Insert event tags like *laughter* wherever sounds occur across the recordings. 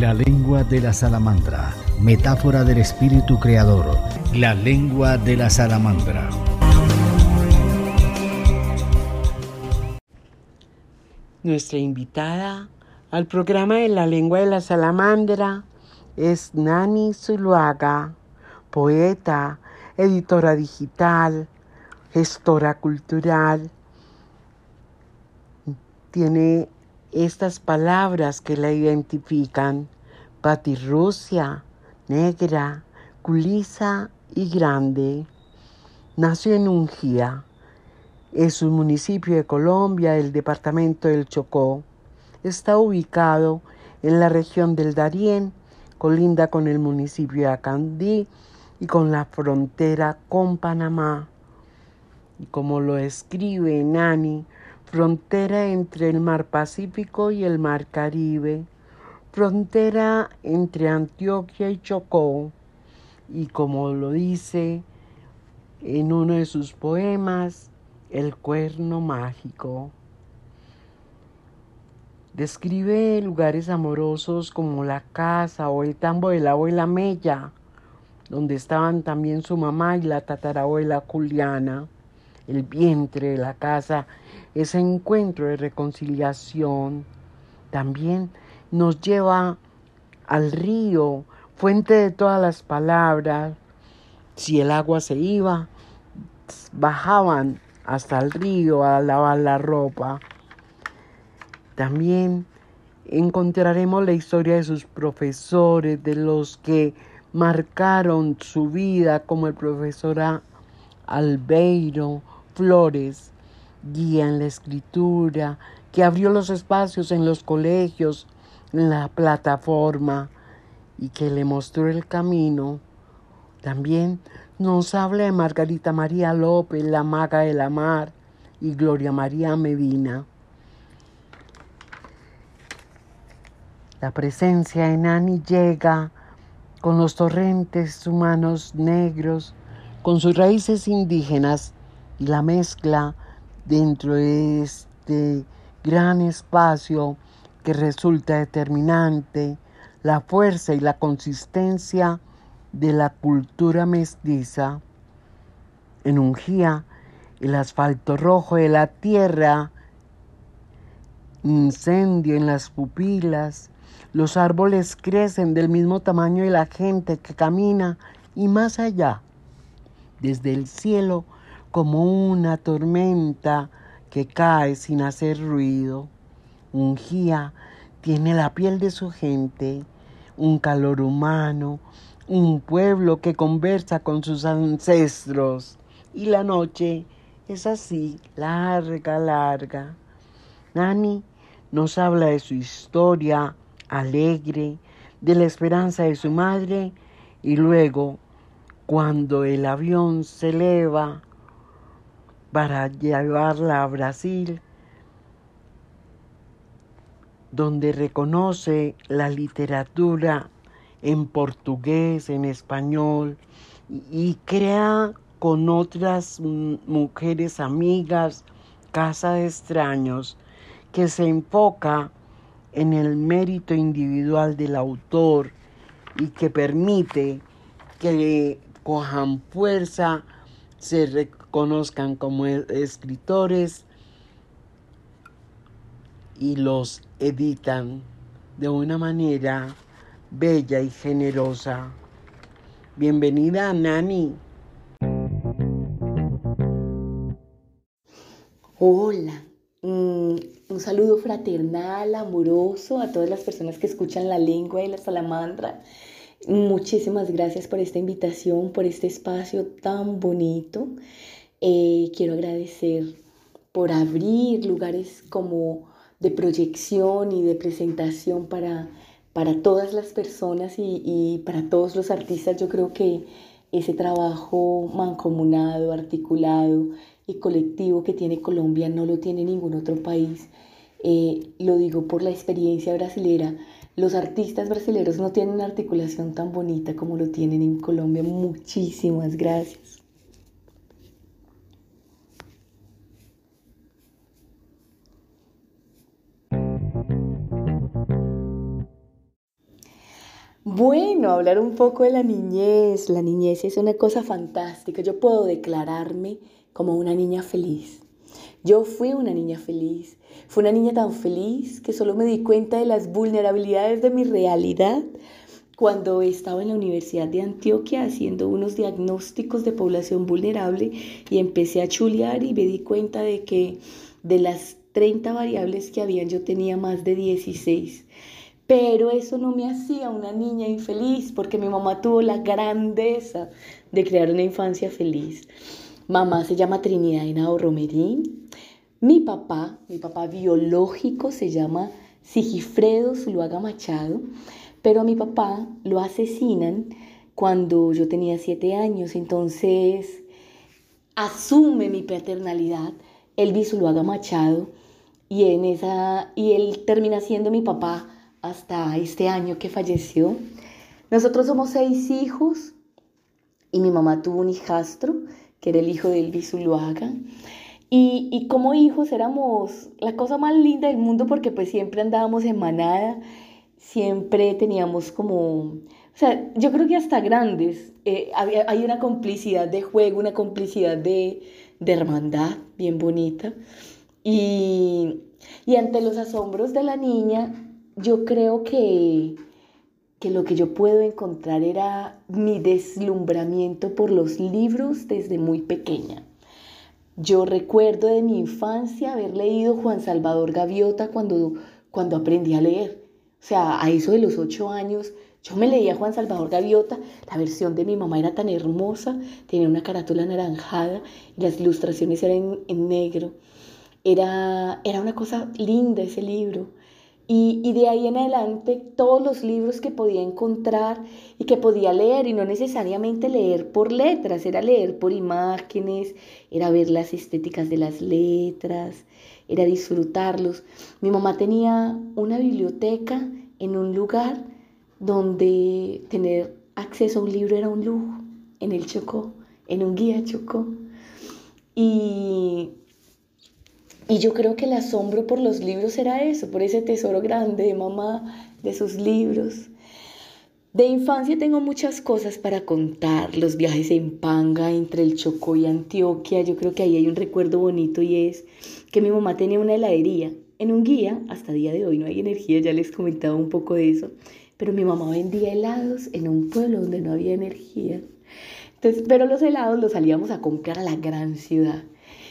La lengua de la salamandra, metáfora del espíritu creador. La lengua de la salamandra. Nuestra invitada al programa de la lengua de la salamandra es Nani Zuluaga, poeta, editora digital, gestora cultural. Tiene estas palabras que la identifican, patirrucia, negra, culisa y grande. Nació en Ungía es un municipio de Colombia del departamento del Chocó. Está ubicado en la región del Darién, colinda con el municipio de Acandí y con la frontera con Panamá. Y como lo escribe Nani, frontera entre el mar Pacífico y el mar Caribe, frontera entre Antioquia y Chocó. Y como lo dice en uno de sus poemas, el cuerno mágico. Describe lugares amorosos como la casa o el tambo de la abuela Mella, donde estaban también su mamá y la tatarabuela Juliana, el vientre la casa, ese encuentro de reconciliación. También nos lleva al río, fuente de todas las palabras. Si el agua se iba, bajaban hasta el río a lavar la ropa. También encontraremos la historia de sus profesores, de los que marcaron su vida, como el profesor Albeiro Flores, guía en la escritura, que abrió los espacios en los colegios, en la plataforma y que le mostró el camino. También nos habla de Margarita María López, la maga de la mar, y Gloria María Medina. La presencia de Nani llega con los torrentes humanos negros, con sus raíces indígenas la mezcla dentro de este gran espacio que resulta determinante, la fuerza y la consistencia de la cultura mestiza. En Ungía, el asfalto rojo de la tierra, incendio en las pupilas, los árboles crecen del mismo tamaño de la gente que camina y más allá, desde el cielo como una tormenta que cae sin hacer ruido. Ungía tiene la piel de su gente, un calor humano, un pueblo que conversa con sus ancestros. Y la noche es así, larga, larga. Nani nos habla de su historia alegre, de la esperanza de su madre y luego, cuando el avión se eleva para llevarla a Brasil, donde reconoce la literatura en portugués, en español, y crea con otras mujeres amigas Casa de Extraños, que se enfoca en el mérito individual del autor y que permite que cojan fuerza, se reconozcan como e-, escritores y los editan de una manera bella y generosa. Bienvenida, Nani. Hola, mm, un saludo fraternal, amoroso a todas las personas que escuchan la lengua de la salamandra. Muchísimas gracias por esta invitación, por este espacio tan bonito. Eh, quiero agradecer por abrir lugares como de proyección y de presentación para para todas las personas y, para todos los artistas, yo creo que ese trabajo mancomunado, articulado y colectivo que tiene Colombia no lo tiene ningún otro país. Eh, lo digo por la experiencia brasilera. Los artistas brasileños no tienen una articulación tan bonita como lo tienen en Colombia. Muchísimas gracias. Bueno, hablar un poco de la niñez. La niñez es una cosa fantástica. Yo puedo declararme como una niña feliz. Yo fui una niña feliz. Fui una niña tan feliz que solo me di cuenta de las vulnerabilidades de mi realidad cuando estaba en la Universidad de Antioquia haciendo unos diagnósticos de población vulnerable y empecé a chulear y me di cuenta de que de las 30 variables que habían yo tenía más de 16. Pero eso no me hacía una niña infeliz porque mi mamá tuvo la grandeza de crear una infancia feliz. Mamá se llama Trinidad Henao Romerín. Mi papá, mi papá biológico se llama Sigifredo Zuluaga Machado, pero a mi papá lo asesinan cuando yo tenía siete años, entonces asume mi paternalidad Elvis Zuluaga Machado y, en esa, y él termina siendo mi papá hasta este año que falleció. Nosotros somos seis hijos y mi mamá tuvo un hijastro, que era el hijo de Elvis Zuluaga. Y, y, como hijos éramos la cosa más linda del mundo porque pues siempre andábamos en manada, siempre teníamos como, o sea, yo creo que hasta grandes, eh, hay una complicidad de juego, una complicidad de, de hermandad bien bonita. Y, y ante los asombros de la niña, yo creo que, que lo que yo puedo encontrar era mi deslumbramiento por los libros desde muy pequeña. Yo recuerdo de mi infancia haber leído Juan Salvador Gaviota cuando, cuando aprendí a leer. O sea, a eso de los ocho años, yo me leía Juan Salvador Gaviota, la versión de mi mamá era tan hermosa, tenía una carátula anaranjada y las ilustraciones eran en, negro. Era, era una cosa linda ese libro. Y, de ahí en adelante todos los libros que podía encontrar y que podía leer, y no necesariamente leer por letras, era leer por imágenes, era ver las estéticas de las letras, era disfrutarlos. Mi mamá tenía una biblioteca en un lugar donde tener acceso a un libro era un lujo, en el Chocó, en un guía Chocó. Y y yo creo que el asombro por los libros era eso, por ese tesoro grande de mamá, de sus libros. De infancia tengo muchas cosas para contar, los viajes en Panga entre el Chocó y Antioquia, yo creo que ahí hay un recuerdo bonito y es que mi mamá tenía una heladería en un guía, hasta día de hoy no hay energía, ya les comentaba un poco de eso, pero mi mamá vendía helados en un pueblo donde no había energía. Entonces, pero los helados los salíamos a comprar a la gran ciudad.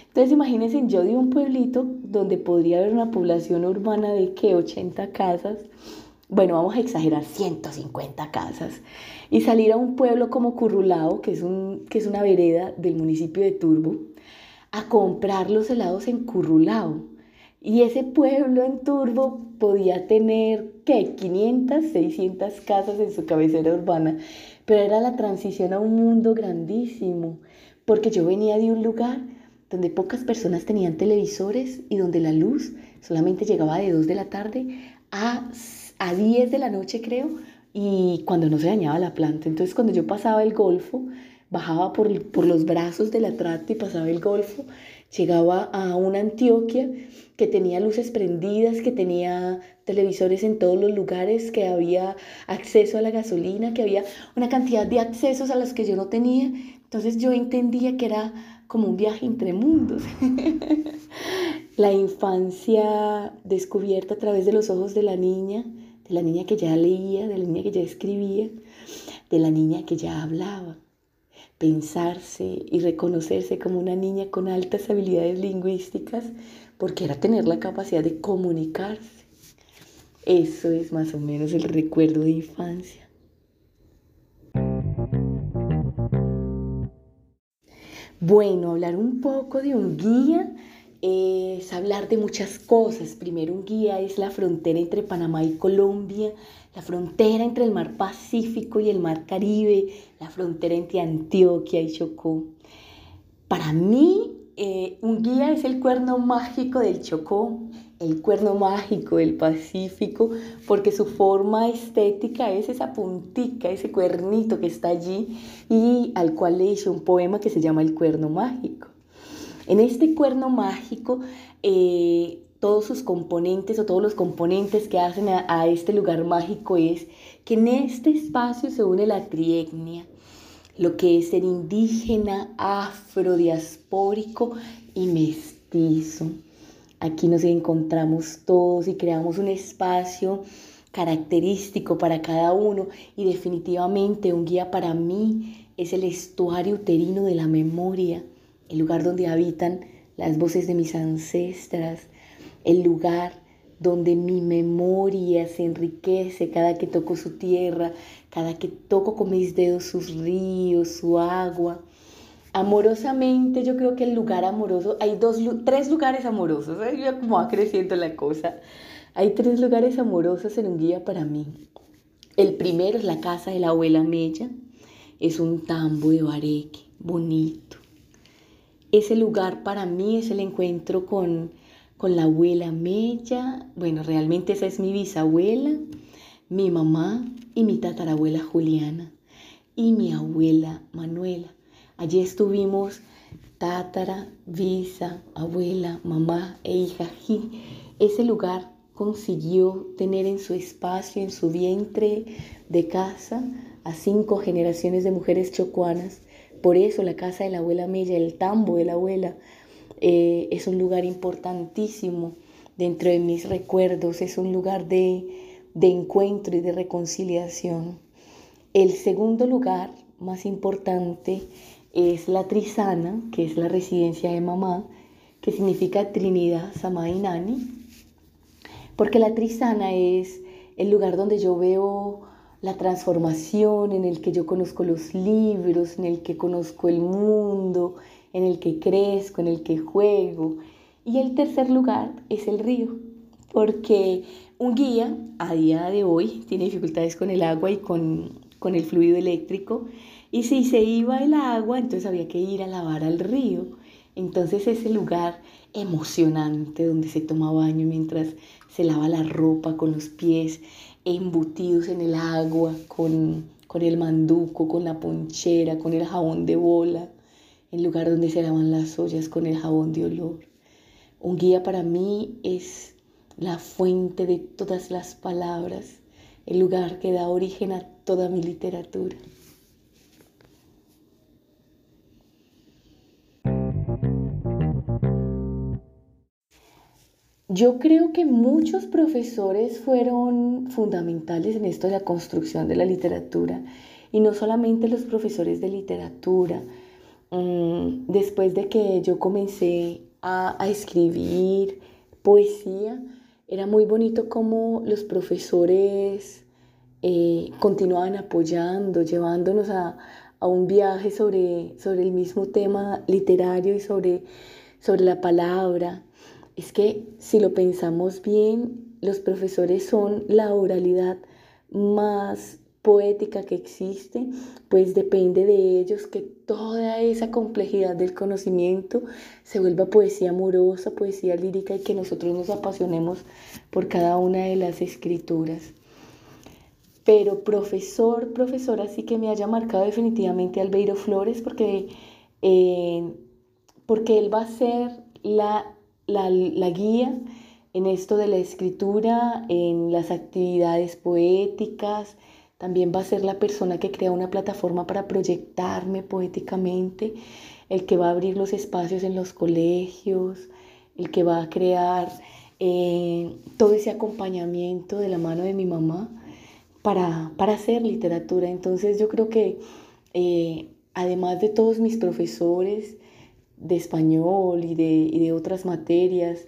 Entonces imagínense yo de un pueblito donde podría haber una población urbana de que 80 casas, bueno, vamos a exagerar, 150 casas, y salir a un pueblo como Currulao, que es, un, que es una vereda del municipio de Turbo, a comprar los helados en Currulao. Y ese pueblo en Turbo podía tener, ¿qué? 500, 600 casas en su cabecera urbana, pero era la transición a un mundo grandísimo, porque yo venía de un lugar donde pocas personas tenían televisores y donde la luz solamente llegaba de 2 de la tarde a, a 10 de la noche, creo, y cuando no se dañaba la planta. Entonces, cuando yo pasaba el golfo, bajaba por, por los brazos de la trata y pasaba el golfo, llegaba a una Antioquia que tenía luces prendidas, que tenía televisores en todos los lugares, que había acceso a la gasolina, que había una cantidad de accesos a los que yo no tenía. Entonces yo entendía que era como un viaje entre mundos. *laughs* la infancia descubierta a través de los ojos de la niña, de la niña que ya leía, de la niña que ya escribía, de la niña que ya hablaba. Pensarse y reconocerse como una niña con altas habilidades lingüísticas, porque era tener la capacidad de comunicarse. Eso es más o menos el recuerdo de infancia. Bueno, hablar un poco de un guía es hablar de muchas cosas. Primero, un guía es la frontera entre Panamá y Colombia, la frontera entre el mar Pacífico y el mar Caribe, la frontera entre Antioquia y Chocó. Para mí, eh, un guía es el cuerno mágico del Chocó, el cuerno mágico del Pacífico, porque su forma estética es esa puntica, ese cuernito que está allí y al cual le hice un poema que se llama El cuerno mágico. En este cuerno mágico, eh, todos sus componentes o todos los componentes que hacen a, este lugar mágico es que en este espacio se une la trietnia, lo que es ser indígena, afrodiaspórico y mestizo. Aquí nos encontramos todos y creamos un espacio característico para cada uno y definitivamente un guía para mí es el estuario uterino de la memoria, el lugar donde habitan las voces de mis ancestras, el lugar donde mi memoria se enriquece cada que toco su tierra, cada que toco con mis dedos sus ríos, su agua. Amorosamente, yo creo que el lugar amoroso, hay dos, tres lugares amorosos, ¿eh? como va creciendo la cosa. Hay tres lugares amorosos en un guía para mí. El primero es la casa de la abuela Mella, es un tambo de bareque, bonito. Ese lugar para mí es el encuentro con con la abuela Mella, bueno, realmente esa es mi bisabuela, mi mamá y mi tatarabuela Juliana y mi abuela Manuela. Allí estuvimos tatara, visa, abuela, mamá e hija. Ese lugar consiguió tener en su espacio, en su vientre de casa, a cinco generaciones de mujeres chocuanas. Por eso la casa de la abuela Mella, el tambo de la abuela, eh, es un lugar importantísimo dentro de mis recuerdos, es un lugar de, de encuentro y de reconciliación. El segundo lugar más importante es la Trisana, que es la residencia de mamá, que significa Trinidad, y Nani, porque la Trisana es el lugar donde yo veo la transformación, en el que yo conozco los libros, en el que conozco el mundo, en el que crezco, en el que juego. Y el tercer lugar es el río, porque un guía a día de hoy tiene dificultades con el agua y con, con el fluido eléctrico. Y si se iba el agua, entonces había que ir a lavar al río. Entonces ese lugar emocionante donde se toma baño mientras se lava la ropa con los pies embutidos en el agua, con, con el manduco, con la ponchera, con el jabón de bola el lugar donde se lavan las ollas con el jabón de olor. Un guía para mí es la fuente de todas las palabras, el lugar que da origen a toda mi literatura. Yo creo que muchos profesores fueron fundamentales en esto de la construcción de la literatura, y no solamente los profesores de literatura, Mm, después de que yo comencé a, escribir poesía, era muy bonito como los profesores eh, continuaban apoyando, llevándonos a, un viaje sobre, sobre el mismo tema literario y sobre, sobre la palabra. Es que si lo pensamos bien, los profesores son la oralidad más poética que existe, pues depende de ellos que toda esa complejidad del conocimiento se vuelva poesía amorosa, poesía lírica y que nosotros nos apasionemos por cada una de las escrituras. Pero profesor, profesora, sí que me haya marcado definitivamente Albeiro Flores porque, eh, porque él va a ser la, la, la guía en esto de la escritura, en las actividades poéticas, también va a ser la persona que crea una plataforma para proyectarme poéticamente, el que va a abrir los espacios en los colegios, el que va a crear eh, todo ese acompañamiento de la mano de mi mamá para, hacer literatura. Entonces yo creo que eh, además de todos mis profesores de español y de, y de otras materias,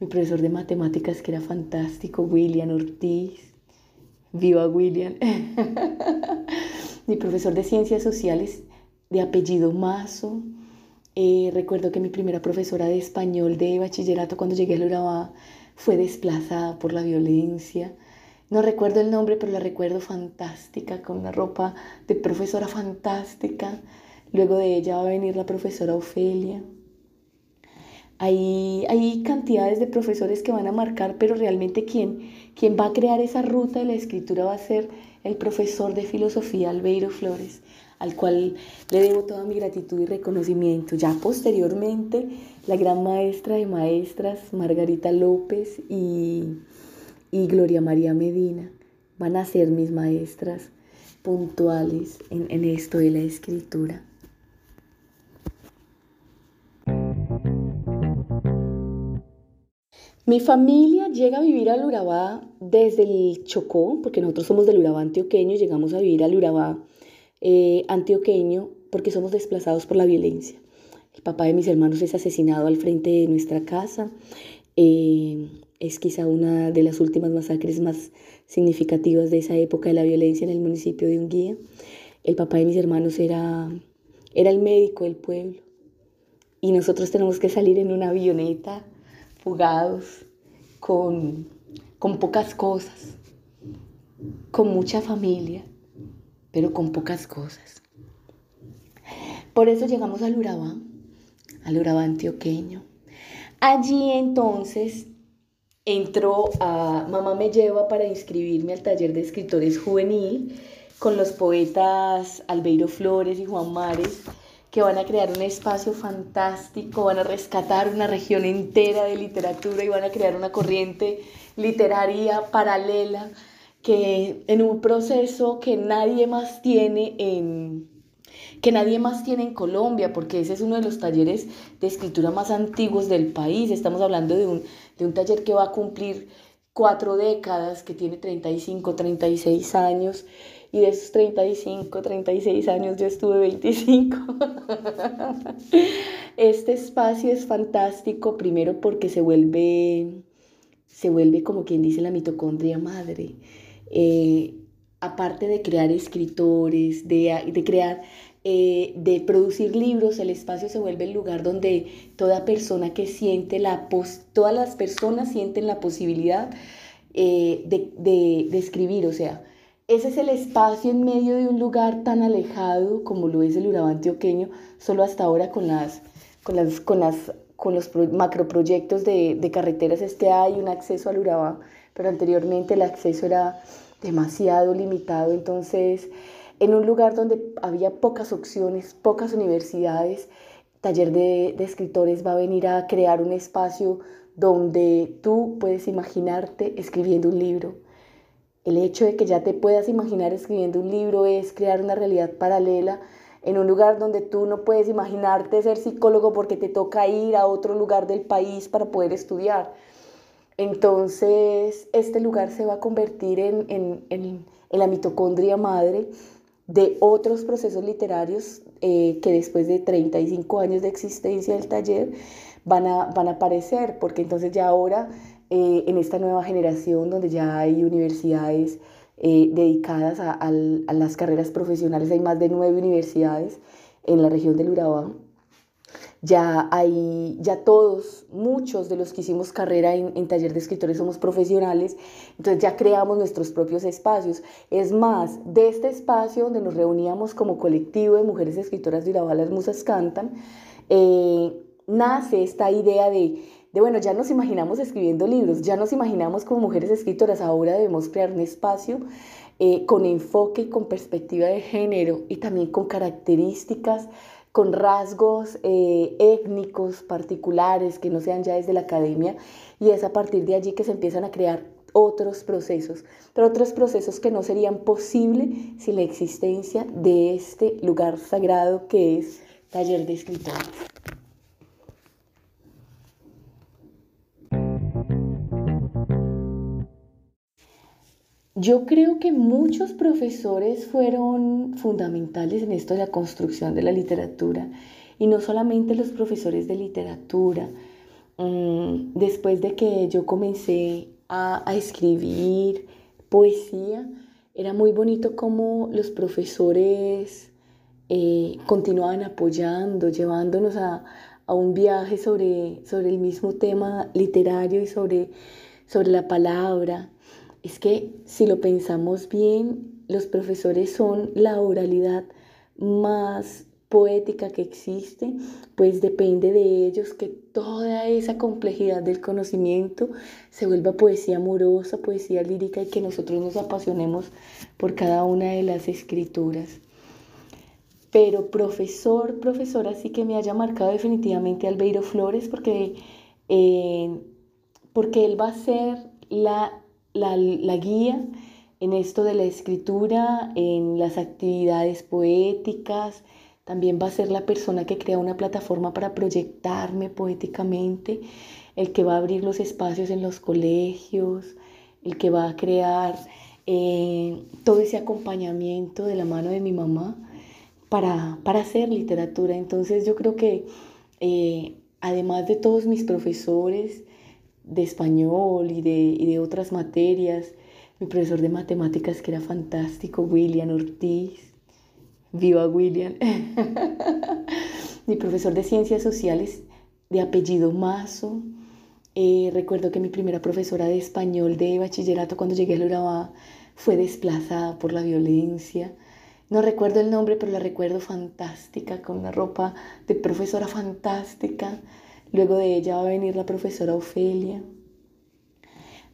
mi profesor de matemáticas que era fantástico, William Ortiz, Viva William. *laughs* mi profesor de ciencias sociales de apellido Mazo. Eh, recuerdo que mi primera profesora de español de bachillerato cuando llegué a Urabá fue desplazada por la violencia. No recuerdo el nombre, pero la recuerdo fantástica, con una ropa de profesora fantástica. Luego de ella va a venir la profesora Ofelia. Hay, hay cantidades de profesores que van a marcar, pero realmente quien, va a crear esa ruta de la escritura va a ser el profesor de filosofía Albeiro Flores. al cual le debo toda mi gratitud y reconocimiento. Ya posteriormente, la gran maestra de maestras, Margarita López y, Gloria María Medina, van a ser mis maestras puntuales en, en esto de la escritura. Mi familia llega a vivir al Urabá desde el Chocó, porque nosotros somos del Urabá antioqueño, llegamos a vivir al Urabá eh, antioqueño porque somos desplazados por la violencia. El papá de mis hermanos es asesinado al frente de nuestra casa. Eh, es quizá una de las últimas masacres más significativas de esa época de la violencia en el municipio de Unguía. El papá de mis hermanos era, era el médico del pueblo y nosotros tenemos que salir en una avioneta jugados, con, con pocas cosas, con mucha familia, pero con pocas cosas. Por eso llegamos al Urabá, al Urabá antioqueño. Allí entonces entró a Mamá me lleva para inscribirme al taller de escritores juvenil con los poetas Albeiro Flores y Juan Mares que van a crear un espacio fantástico, van a rescatar una región entera de literatura y van a crear una corriente literaria paralela que en un proceso que nadie más tiene en que nadie más tiene en Colombia, porque ese es uno de los talleres de escritura más antiguos del país. Estamos hablando de un, de un taller que va a cumplir cuatro décadas, que tiene 35, 36 años y de esos 35, 36 años yo estuve 25. *laughs* Este espacio es fantástico, primero porque se vuelve, se vuelve como quien dice la mitocondria madre. Eh, aparte de crear escritores, de, de crear, eh, de producir libros, el espacio se vuelve el lugar donde toda persona que siente la, todas las personas sienten la posibilidad eh, de, de, de escribir, o sea, ese es el espacio en medio de un lugar tan alejado como lo es el Urabá antioqueño, solo hasta ahora con, las, con, las, con, las, con los macroproyectos de, de carreteras este hay un acceso al Urabá, pero anteriormente el acceso era demasiado limitado, entonces en un lugar donde había pocas opciones, pocas universidades, taller de, de escritores va a venir a crear un espacio donde tú puedes imaginarte escribiendo un libro, el hecho de que ya te puedas imaginar escribiendo un libro es crear una realidad paralela en un lugar donde tú no puedes imaginarte ser psicólogo porque te toca ir a otro lugar del país para poder estudiar. Entonces, este lugar se va a convertir en, la mitocondria madre de otros procesos literarios eh, que después de 35 años de existencia del taller van a, van a aparecer, porque entonces ya ahora eh, en esta nueva generación donde ya hay universidades eh, dedicadas a, las carreras profesionales, hay más de nueve universidades en la región del Urabá. Ya hay, ya todos, muchos de los que hicimos carrera en, taller de escritores somos profesionales, entonces ya creamos nuestros propios espacios. Es más, de este espacio donde nos reuníamos como colectivo de mujeres escritoras de Urabá, las musas cantan, eh, nace esta idea de de bueno, ya nos imaginamos escribiendo libros, ya nos imaginamos como mujeres escritoras, ahora debemos crear un espacio eh, con enfoque y con perspectiva de género y también con características, con rasgos eh, étnicos particulares que no sean ya desde la academia y es a partir de allí que se empiezan a crear otros procesos, pero otros procesos que no serían posibles sin la existencia de este lugar sagrado que es taller de escritores. Yo creo que muchos profesores fueron fundamentales en esto de la construcción de la literatura y no solamente los profesores de literatura. Mm, después de que yo comencé a, escribir poesía, era muy bonito cómo los profesores eh, continuaban apoyando, llevándonos a, un viaje sobre, sobre el mismo tema literario y sobre, sobre la palabra es que si lo pensamos bien, los profesores son la oralidad más poética que existe, pues depende de ellos que toda esa complejidad del conocimiento se vuelva poesía amorosa, poesía lírica y que nosotros nos apasionemos por cada una de las escrituras. pero profesor, profesora sí que me haya marcado definitivamente Albeiro Flores porque, eh, porque él va a ser la, la, la guía en esto de la escritura, en las actividades poéticas, también va a ser la persona que crea una plataforma para proyectarme poéticamente, el que va a abrir los espacios en los colegios, el que va a crear eh, todo ese acompañamiento de la mano de mi mamá para, hacer literatura. Entonces yo creo que eh, además de todos mis profesores de español y de, y de otras materias, mi profesor de matemáticas que era fantástico, William Ortiz, Viva William. *laughs* mi profesor de ciencias sociales de apellido Mazo. Eh, recuerdo que mi primera profesora de español de bachillerato cuando llegué a Urabá fue desplazada por la violencia. No recuerdo el nombre, pero la recuerdo fantástica, con una ropa de profesora fantástica. Luego de ella va a venir la profesora Ofelia.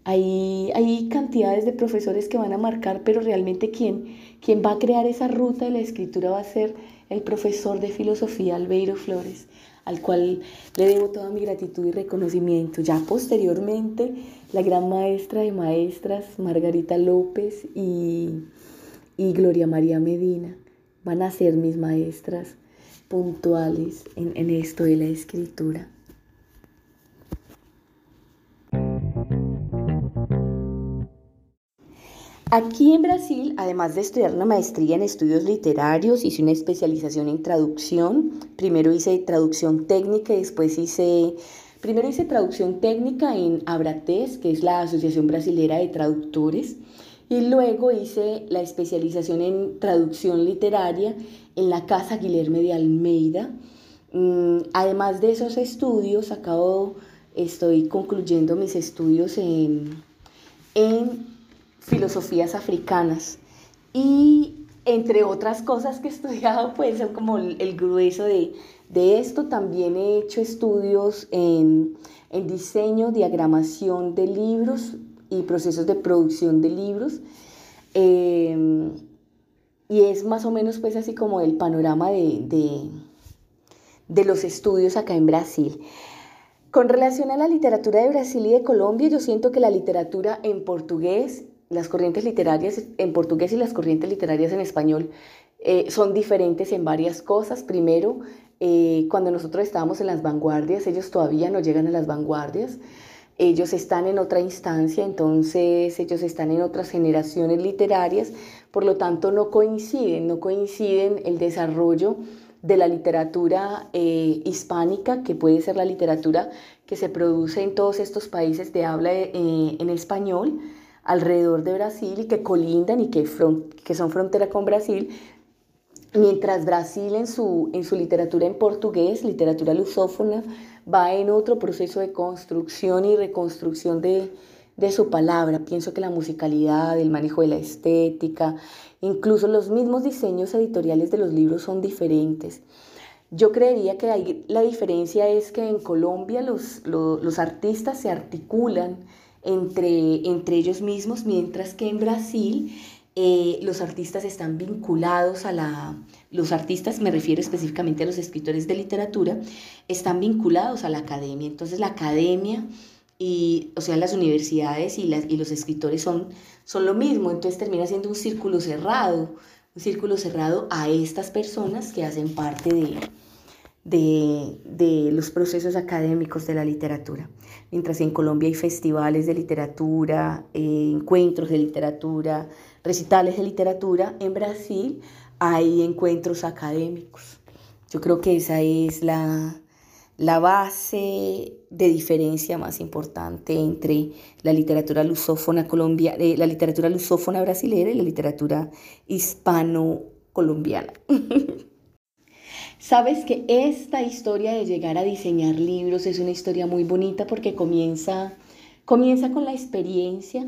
Hay, hay cantidades de profesores que van a marcar, pero realmente quien, va a crear esa ruta de la escritura va a ser el profesor de filosofía Albeiro Flores, al cual le debo toda mi gratitud y reconocimiento. Ya posteriormente, la gran maestra de maestras, Margarita López y, y Gloria María Medina, van a ser mis maestras puntuales en, en esto de la escritura. Aquí en Brasil, además de estudiar una maestría en estudios literarios, hice una especialización en traducción. Primero hice traducción técnica y después hice, primero hice traducción técnica en Abrates, que es la Asociación Brasilera de Traductores, y luego hice la especialización en traducción literaria en la Casa Guilherme de Almeida. Mm, además de esos estudios, acabo, estoy concluyendo mis estudios en, en filosofías africanas. Y entre otras cosas que he estudiado, *laughs* pues son como el, grueso de, esto. También he hecho estudios en, diseño, diagramación de libros y procesos de producción de libros. Em, y es más o menos pues así como el panorama de, de, de los estudios acá en Brasil. Con relación a la literatura de Brasil y de Colombia, yo siento que la literatura en portugués las corrientes literarias en portugués y las corrientes literarias en español eh, son diferentes en varias cosas. Primero, eh, cuando nosotros estábamos en las vanguardias, ellos todavía no llegan a las vanguardias. Ellos están en otra instancia, entonces ellos están en otras generaciones literarias, por lo tanto no coinciden, no coinciden el desarrollo de la literatura eh, hispánica, que puede ser la literatura que se produce en todos estos países de habla en español, alrededor de Brasil y que colindan y que, que son frontera con Brasil, mientras Brasil en su, en su literatura en portugués, literatura lusófona, va en otro proceso de construcción y reconstrucción de, de su palabra. Pienso que la musicalidad, el manejo de la estética, incluso los mismos diseños editoriales de los libros son diferentes. Yo creería que la diferencia es que en Colombia los, los, los artistas se articulan entre, entre ellos mismos, mientras que en Brasil eh, los artistas están vinculados a la... Los artistas, me refiero específicamente a los escritores de literatura, están vinculados a la academia. Entonces la academia y, o sea, las universidades y, las, y los escritores son, son lo mismo. Entonces termina siendo un círculo cerrado, un círculo cerrado a estas personas que hacen parte de, de, los procesos académicos de la literatura. Mientras en Colombia hay festivales de literatura, eh, encuentros de literatura, recitales de literatura, en Brasil hay encuentros académicos. Yo creo que esa es la, la base de diferencia más importante entre la literatura lusófona colombia, eh, la literatura lusófona brasilera y la literatura hispano-colombiana. *laughs* Sabes que esta historia de llegar a diseñar libros es una historia muy bonita porque comienza, comienza con la experiencia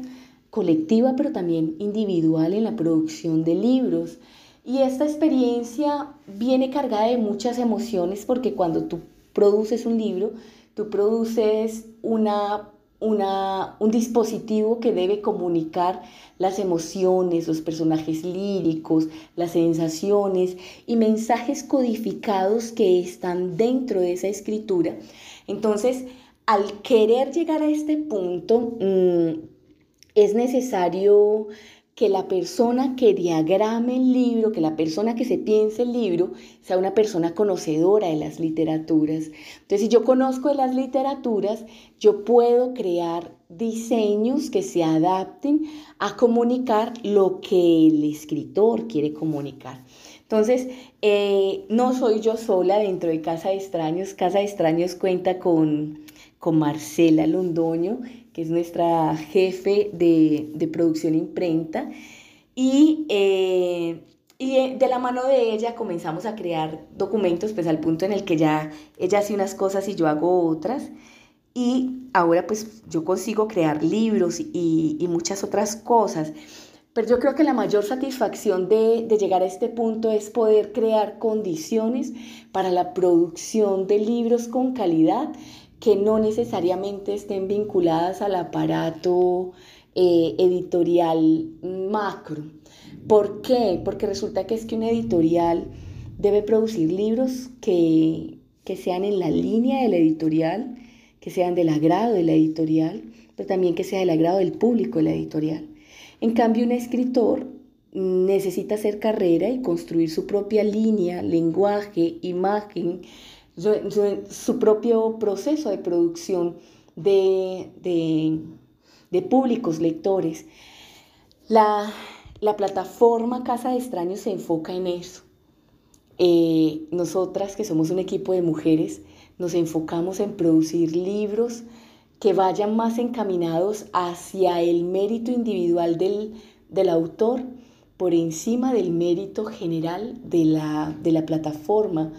colectiva pero también individual en la producción de libros. Y esta experiencia viene cargada de muchas emociones porque cuando tú produces un libro, tú produces una, un dispositivo que debe comunicar las emociones, los personajes líricos, las sensaciones y mensajes codificados que están dentro de esa escritura. Entonces, al querer llegar a este punto, mm, es necesario que la persona que diagrame el libro, que la persona que se piense el libro, sea una persona conocedora de las literaturas. Entonces, si yo conozco de las literaturas, yo puedo crear diseños que se adapten a comunicar lo que el escritor quiere comunicar. Entonces, eh, no soy yo sola dentro de Casa de Extraños. Casa de Extraños cuenta con, con Marcela Londoño, que es nuestra jefe de, producción imprenta. Y, eh, y eh, de la mano de ella comenzamos a crear documentos, pues al punto en el que ya ella hace unas cosas y yo hago otras. Y ahora pues yo consigo crear libros y, y muchas otras cosas. Pero yo creo que la mayor satisfacción de, de, llegar a este punto es poder crear condiciones para la producción de libros con calidad que no necesariamente estén vinculadas al aparato eh, editorial macro. ¿Por qué? Porque resulta que es que un editorial debe producir libros que, que sean en la línea de la editorial, que sean del agrado de la editorial, pero también que sea del agrado del público de la editorial. En cambio, un escritor necesita hacer carrera y construir su propia línea, lenguaje, imagen, su, propio proceso de producción de, públicos, lectores. La, plataforma Casa de Extraños se enfoca en eso. Eh, nosotras, que somos un equipo de mujeres, nos enfocamos en producir libros que vayan más encaminados hacia el mérito individual del, del autor por encima del mérito general de la, de la plataforma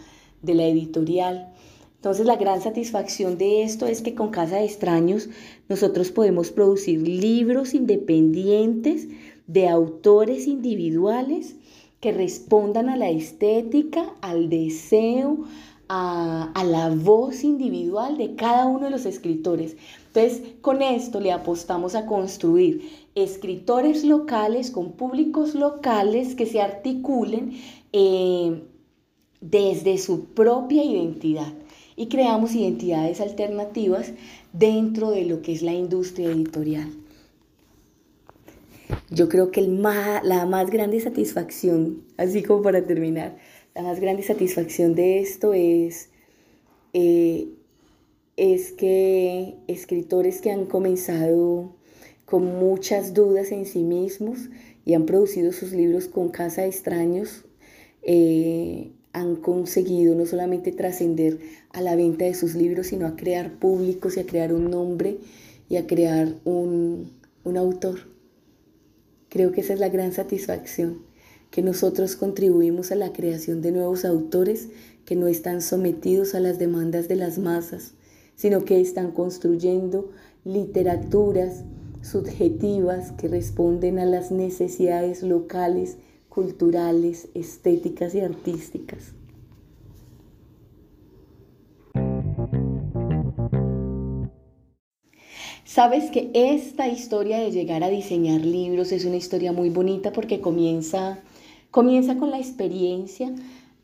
de la editorial. Entonces la gran satisfacción de esto es que con Casa de Extraños nosotros podemos producir libros independientes de autores individuales que respondan a la estética, al deseo, a, a, la voz individual de cada uno de los escritores. Entonces, con esto le apostamos a construir escritores locales con públicos locales que se articulen eh, desde su propia identidad y creamos identidades alternativas dentro de lo que es la industria editorial. Yo creo que el la más grande satisfacción, así como para terminar, la más grande satisfacción de esto es, eh, es que escritores que han comenzado con muchas dudas en sí mismos y han producido sus libros con Casa de Extraños, eh, han conseguido no solamente trascender a la venta de sus libros, sino a crear públicos y a crear un nombre y a crear un, un autor. Creo que esa es la gran satisfacción, que nosotros contribuimos a la creación de nuevos autores que no están sometidos a las demandas de las masas, sino que están construyendo literaturas subjetivas que responden a las necesidades locales culturales, estéticas y artísticas. Sabes que esta historia de llegar a diseñar libros es una historia muy bonita porque comienza, comienza con la experiencia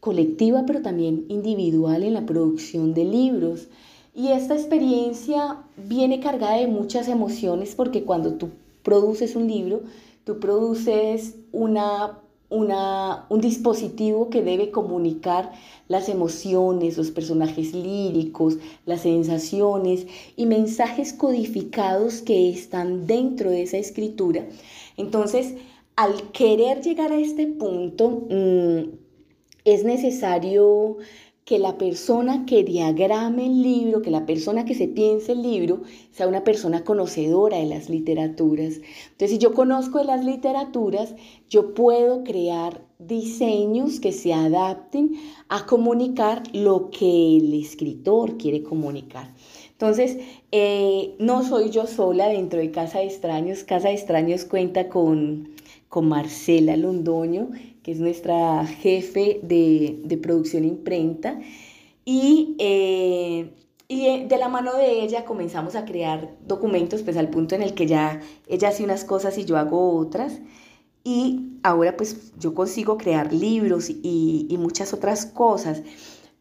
colectiva pero también individual en la producción de libros. Y esta experiencia viene cargada de muchas emociones porque cuando tú produces un libro, tú produces una un dispositivo que debe comunicar las emociones, los personajes líricos, las sensaciones y mensajes codificados que están dentro de esa escritura. Entonces, al querer llegar a este punto, mm, es necesario que la persona que diagrame el libro, que la persona que se piense el libro, sea una persona conocedora de las literaturas. Entonces, si yo conozco de las literaturas, yo puedo crear diseños que se adapten a comunicar lo que el escritor quiere comunicar. Entonces, eh, no soy yo sola dentro de Casa de Extraños. Casa de Extraños cuenta con, con Marcela Londoño, que es nuestra jefe de, producción imprenta. Y, eh, Y eh, de la mano de ella comenzamos a crear documentos, pues al punto en el que ya ella hace unas cosas y yo hago otras. Y ahora pues yo consigo crear libros y, y muchas otras cosas.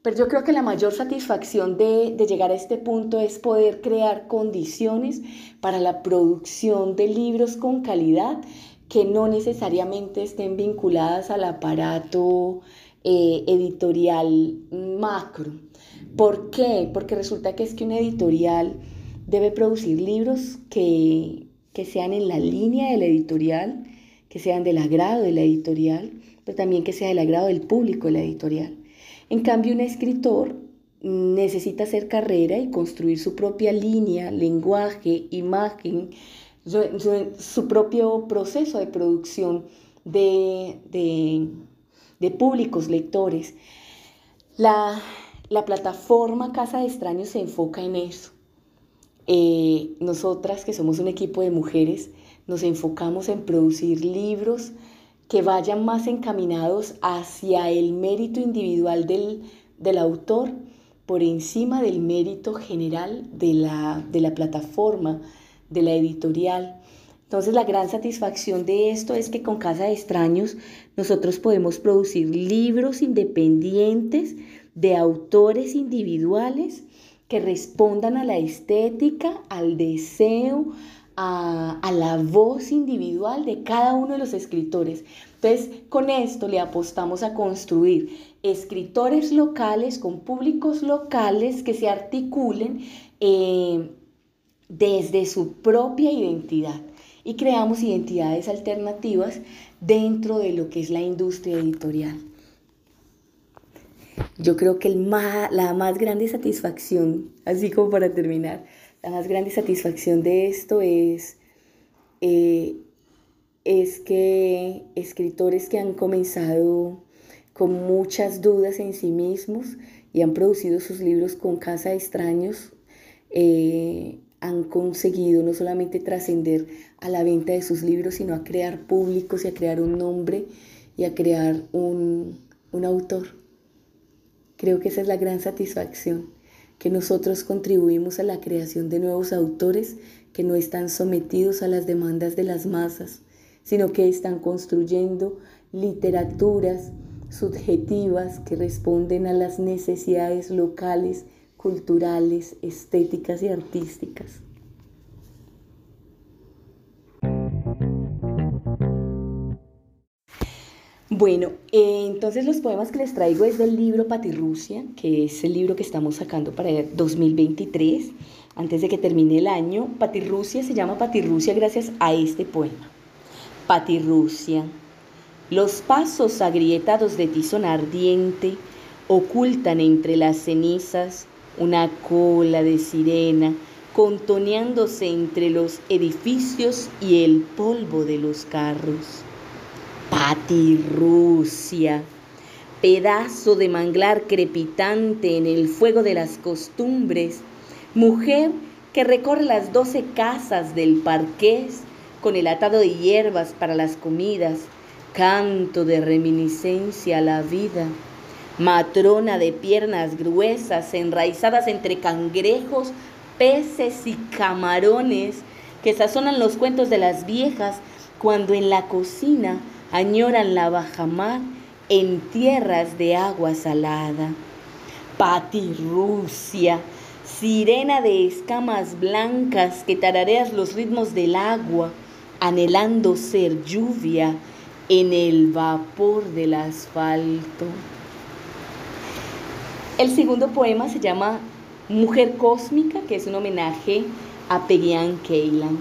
Pero yo creo que la mayor satisfacción de, de, llegar a este punto es poder crear condiciones para la producción de libros con calidad que no necesariamente estén vinculadas al aparato eh, editorial macro. ¿Por qué? Porque resulta que es que un editorial debe producir libros que, que sean en la línea de la editorial, que sean del agrado de la editorial, pero también que sea del agrado del público de la editorial. En cambio, un escritor necesita hacer carrera y construir su propia línea, lenguaje, imagen, su, propio proceso de producción de, de, públicos, lectores. La, plataforma Casa de Extraños se enfoca en eso. Eh, nosotras, que somos un equipo de mujeres, nos enfocamos en producir libros que vayan más encaminados hacia el mérito individual del, autor por encima del mérito general de la, de la plataforma, de la editorial. Entonces la gran satisfacción de esto es que con Casa de Extraños nosotros podemos producir libros independientes de autores individuales que respondan a la estética, al deseo, a, la voz individual de cada uno de los escritores. Entonces, con esto le apostamos a construir escritores locales con públicos locales que se articulen eh, desde su propia identidad y creamos identidades alternativas dentro de lo que es la industria editorial. Yo creo que la más grande satisfacción, así como para terminar, la más grande satisfacción de esto es, eh, es que escritores que han comenzado con muchas dudas en sí mismos y han producido sus libros con Casa de Extraños, eh, han conseguido no solamente trascender a la venta de sus libros, sino a crear públicos y a crear un nombre y a crear un, un autor. Creo que esa es la gran satisfacción, que nosotros contribuimos a la creación de nuevos autores que no están sometidos a las demandas de las masas, sino que están construyendo literaturas subjetivas que responden a las necesidades locales culturales, estéticas y artísticas. Bueno, eh, entonces los poemas que les traigo es del libro Patirrusia, que es el libro que estamos sacando para el 2023, antes de que termine el año. Patirrusia se llama Patirrusia gracias a este poema. Patirrusia. Los pasos agrietados de tizón ardiente ocultan entre las cenizas una cola de sirena contoneándose entre los edificios y el polvo de los carros. Patirrusia, pedazo de manglar crepitante en el fuego de las costumbres, mujer que recorre las doce casas del parqués con el atado de hierbas para las comidas, canto de reminiscencia a la vida matrona de piernas gruesas, enraizadas entre cangrejos, peces y camarones, que sazonan los cuentos de las viejas cuando en la cocina añoran la bajamar en tierras de agua salada. Patirrusia, sirena de escamas blancas que tarareas los ritmos del agua, anhelando ser lluvia en el vapor del asfalto. El segundo poema se llama Mujer Cósmica, que es un homenaje a Pegian Keilan.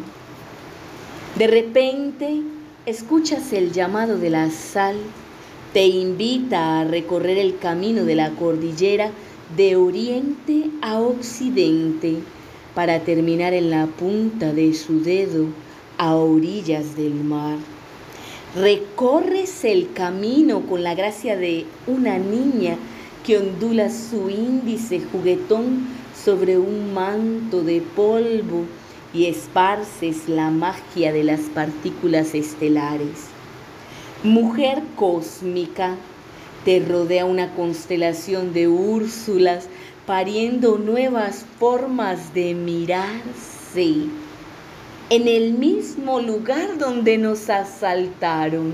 De repente escuchas el llamado de la sal, te invita a recorrer el camino de la cordillera de oriente a occidente para terminar en la punta de su dedo a orillas del mar. Recorres el camino con la gracia de una niña que ondula su índice juguetón sobre un manto de polvo y esparces la magia de las partículas estelares. Mujer cósmica, te rodea una constelación de Úrsulas pariendo nuevas formas de mirarse en el mismo lugar donde nos asaltaron,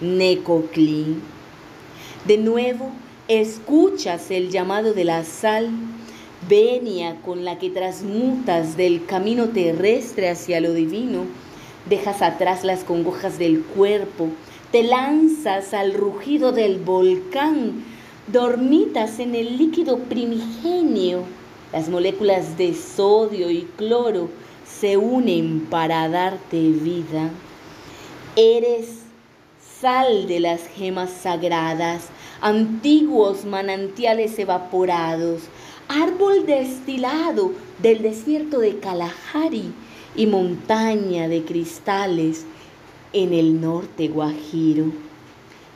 Necoclí. De nuevo, escuchas el llamado de la sal, venia con la que transmutas del camino terrestre hacia lo divino, dejas atrás las congojas del cuerpo, te lanzas al rugido del volcán, dormitas en el líquido primigenio, las moléculas de sodio y cloro, se unen para darte vida. Eres sal de las gemas sagradas, antiguos manantiales evaporados, árbol destilado del desierto de Kalahari y montaña de cristales en el norte guajiro.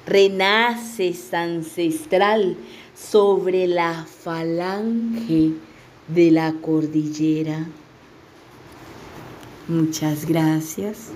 Renaces ancestral sobre la falange de la cordillera. Muchas gracias.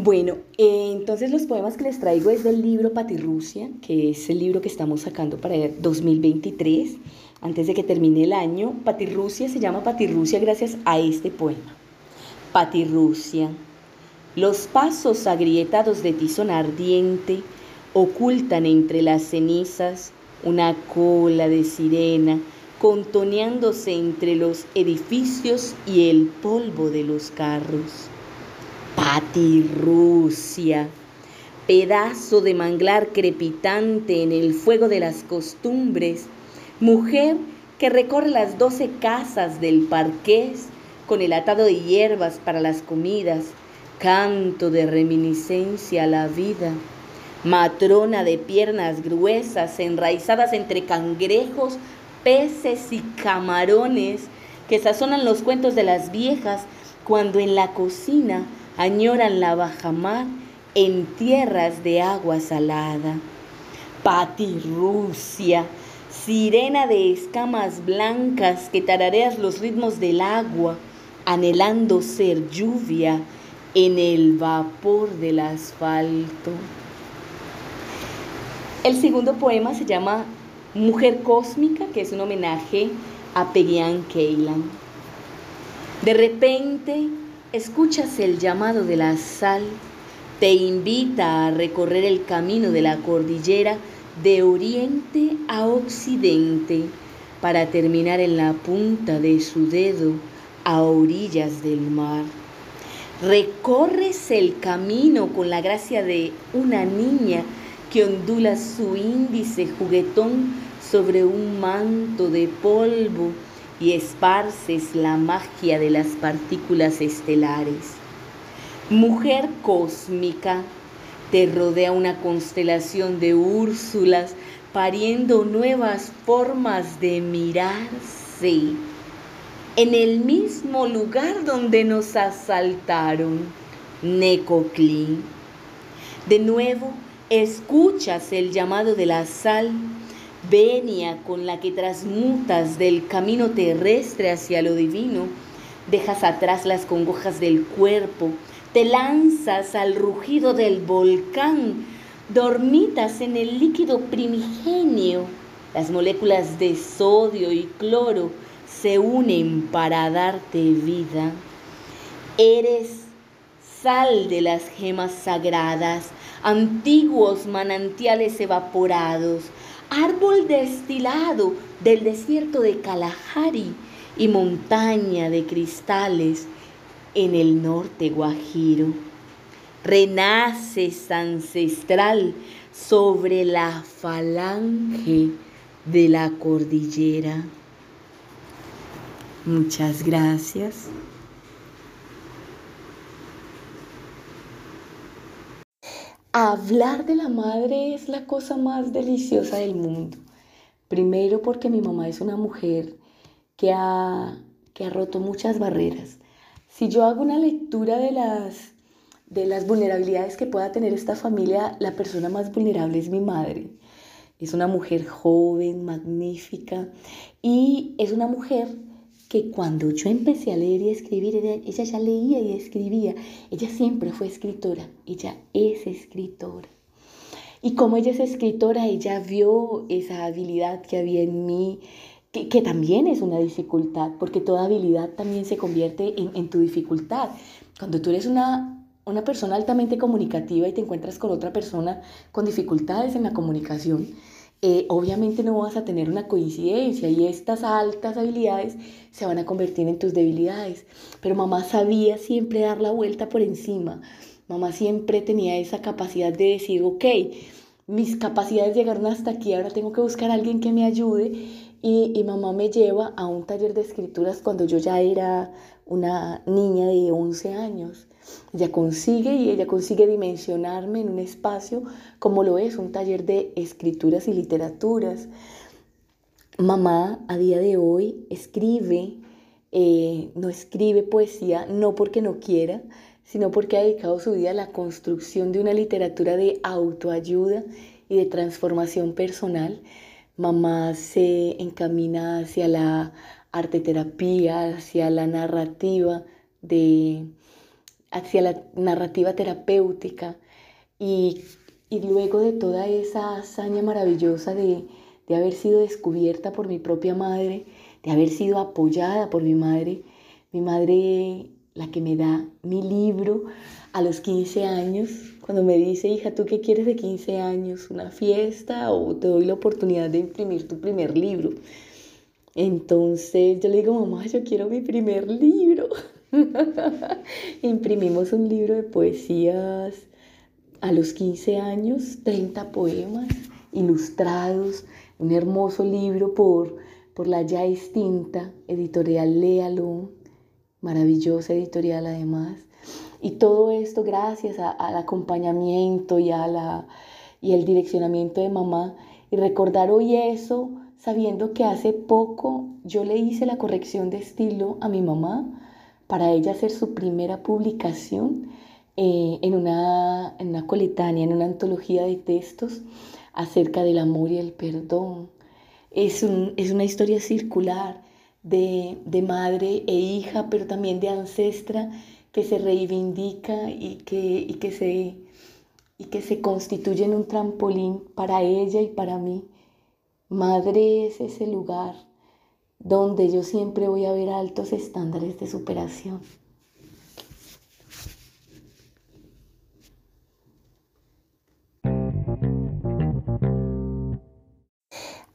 Bueno, eh, entonces los poemas que les traigo es del libro Patirrusia, que es el libro que estamos sacando para el 2023, antes de que termine el año. Patirrusia se llama Patirrusia gracias a este poema. Patirrusia. Los pasos agrietados de tizón ardiente ocultan entre las cenizas una cola de sirena contoneándose entre los edificios y el polvo de los carros. Patirrusia, pedazo de manglar crepitante en el fuego de las costumbres, mujer que recorre las doce casas del parqués con el atado de hierbas para las comidas, canto de reminiscencia a la vida. Matrona de piernas gruesas, enraizadas entre cangrejos, peces y camarones, que sazonan los cuentos de las viejas cuando en la cocina añoran la bajamar en tierras de agua salada. Patirrusia, sirena de escamas blancas que tarareas los ritmos del agua, anhelando ser lluvia en el vapor del asfalto. El segundo poema se llama Mujer Cósmica, que es un homenaje a Pegian Keilan. De repente escuchas el llamado de la sal, te invita a recorrer el camino de la cordillera de oriente a occidente para terminar en la punta de su dedo a orillas del mar. Recorres el camino con la gracia de una niña que ondula su índice juguetón sobre un manto de polvo y esparces la magia de las partículas estelares. Mujer cósmica, te rodea una constelación de Úrsulas pariendo nuevas formas de mirarse en el mismo lugar donde nos asaltaron, Necoclí. De nuevo, escuchas el llamado de la sal, venia con la que transmutas del camino terrestre hacia lo divino, dejas atrás las congojas del cuerpo, te lanzas al rugido del volcán, dormitas en el líquido primigenio, las moléculas de sodio y cloro se unen para darte vida. Eres sal de las gemas sagradas, antiguos manantiales evaporados, árbol destilado del desierto de Kalahari y montaña de cristales en el norte guajiro. Renaces ancestral sobre la falange de la cordillera. Muchas gracias. Hablar de la madre es la cosa más deliciosa del mundo. Primero porque mi mamá es una mujer que ha, que ha roto muchas barreras. Si yo hago una lectura de las, de las vulnerabilidades que pueda tener esta familia, la persona más vulnerable es mi madre. Es una mujer joven, magnífica y es una mujer que cuando yo empecé a leer y escribir, ella, ya leía y escribía. Ella siempre fue escritora, ella es escritora. Y como ella es escritora, ella vio esa habilidad que había en mí, que, también es una dificultad, porque toda habilidad también se convierte en, tu dificultad. Cuando tú eres una, una persona altamente comunicativa y te encuentras con otra persona con dificultades en la comunicación, eh, obviamente no vas a tener una coincidencia y estas altas habilidades se van a convertir en tus debilidades. Pero mamá sabía siempre dar la vuelta por encima. Mamá siempre tenía esa capacidad de decir, ok, mis capacidades llegaron hasta aquí, ahora tengo que buscar a alguien que me ayude. Y, y mamá me lleva a un taller de escrituras cuando yo ya era una niña de 11 años. Ella consigue y ella consigue dimensionarme en un espacio como lo es un taller de escrituras y literaturas. Mamá a día de hoy escribe, eh, no escribe poesía, no porque no quiera, sino porque ha dedicado su vida a la construcción de una literatura de autoayuda y de transformación personal. Mamá se encamina hacia la arteterapia, hacia la narrativa de, hacia la narrativa terapéutica y, luego de toda esa hazaña maravillosa de, de haber sido descubierta por mi propia madre, de haber sido apoyada por mi madre, mi madre la que me da mi libro a los 15 años, cuando me dice, hija, ¿tú qué quieres de 15 años? ¿Una fiesta o te doy la oportunidad de imprimir tu primer libro? Entonces yo le digo, mamá, yo quiero mi primer libro. *laughs* Imprimimos un libro de poesías a los 15 años, 30 poemas ilustrados, un hermoso libro por, por la ya extinta editorial Léalo, maravillosa editorial además. Y todo esto gracias al acompañamiento y, a la, y el direccionamiento de mamá. Y recordar hoy eso sabiendo que hace poco yo le hice la corrección de estilo a mi mamá para ella hacer su primera publicación eh, en, una, en una coletánea, en una antología de textos acerca del amor y el perdón. Es, es una historia circular de, de, madre e hija, pero también de ancestra que se reivindica y que, y que, se, y que se constituye en un trampolín para ella y para mí. Madre es ese lugar donde yo siempre voy a ver altos estándares de superación.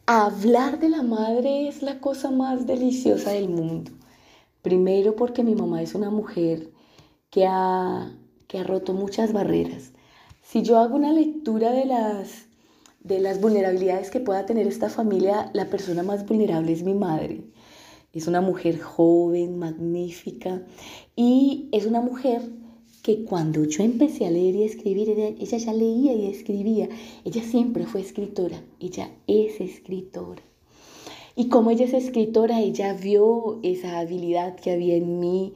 Hablar de la madre es la cosa más deliciosa del mundo. Primero porque mi mamá es una mujer que ha, que ha roto muchas barreras. Si yo hago una lectura de las de las vulnerabilidades que pueda tener esta familia, la persona más vulnerable es mi madre. Es una mujer joven, magnífica y es una mujer que cuando yo empecé a leer y escribir, ella, ya leía y escribía. Ella siempre fue escritora, ella es escritora. Y como ella es escritora, ella vio esa habilidad que había en mí,